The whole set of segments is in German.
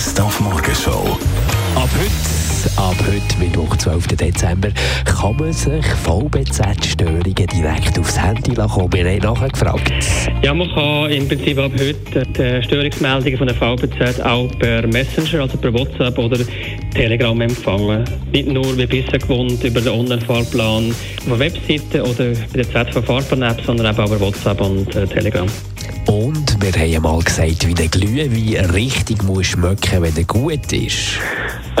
Best auf Morgenshow. Ab heute, ab heute, Mittwoch, 12. Dezember, kann man sich VBZ-Störungen direkt aufs Handy kommen. Wir haben nachher gefragt. Ja, man kann im Prinzip ab heute die Störungsmeldungen von der VBZ auch per Messenger, also per WhatsApp oder Telegram empfangen. Nicht nur wie bisher gewohnt über den Online-Fahrplan auf der Webseite oder bei der ZV-Fahrplan-App, sondern auch über WhatsApp und äh, Telegram. Und wir haben mal gesagt, wie der Glühwein richtig muss schmecken, wenn er gut ist.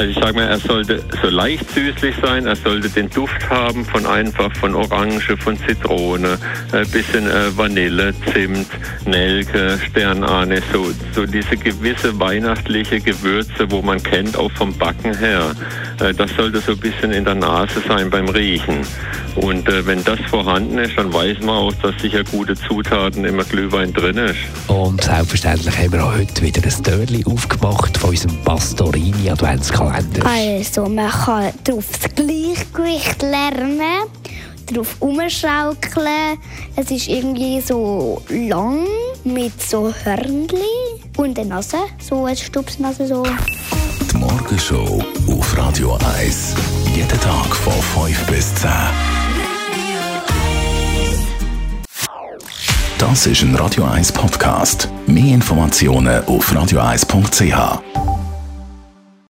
Also ich sage mal, er sollte so leicht süßlich sein, er sollte den Duft haben von einfach von Orange, von Zitrone, ein bisschen äh, Vanille, Zimt, Nelke, Sternanis, so, so diese gewisse weihnachtliche Gewürze, wo man kennt, auch vom Backen her. Äh, das sollte so ein bisschen in der Nase sein beim Riechen. Und äh, wenn das vorhanden ist, dann weiß man auch, dass sicher gute Zutaten im Glühwein drin ist. Und selbstverständlich haben wir auch heute wieder ein Törli aufgemacht von unserem Pastorini Adventskalender. Also, man kann darauf das Gleichgewicht lernen, darauf umschaukeln. Es ist irgendwie so lang mit so Hörnchen und der Nase, so eine Stupsnase so. Die Morgenshow auf Radio 1. Jeden Tag von 5 bis 10. Das ist ein Radio 1 Podcast. Mehr Informationen auf radio1.ch.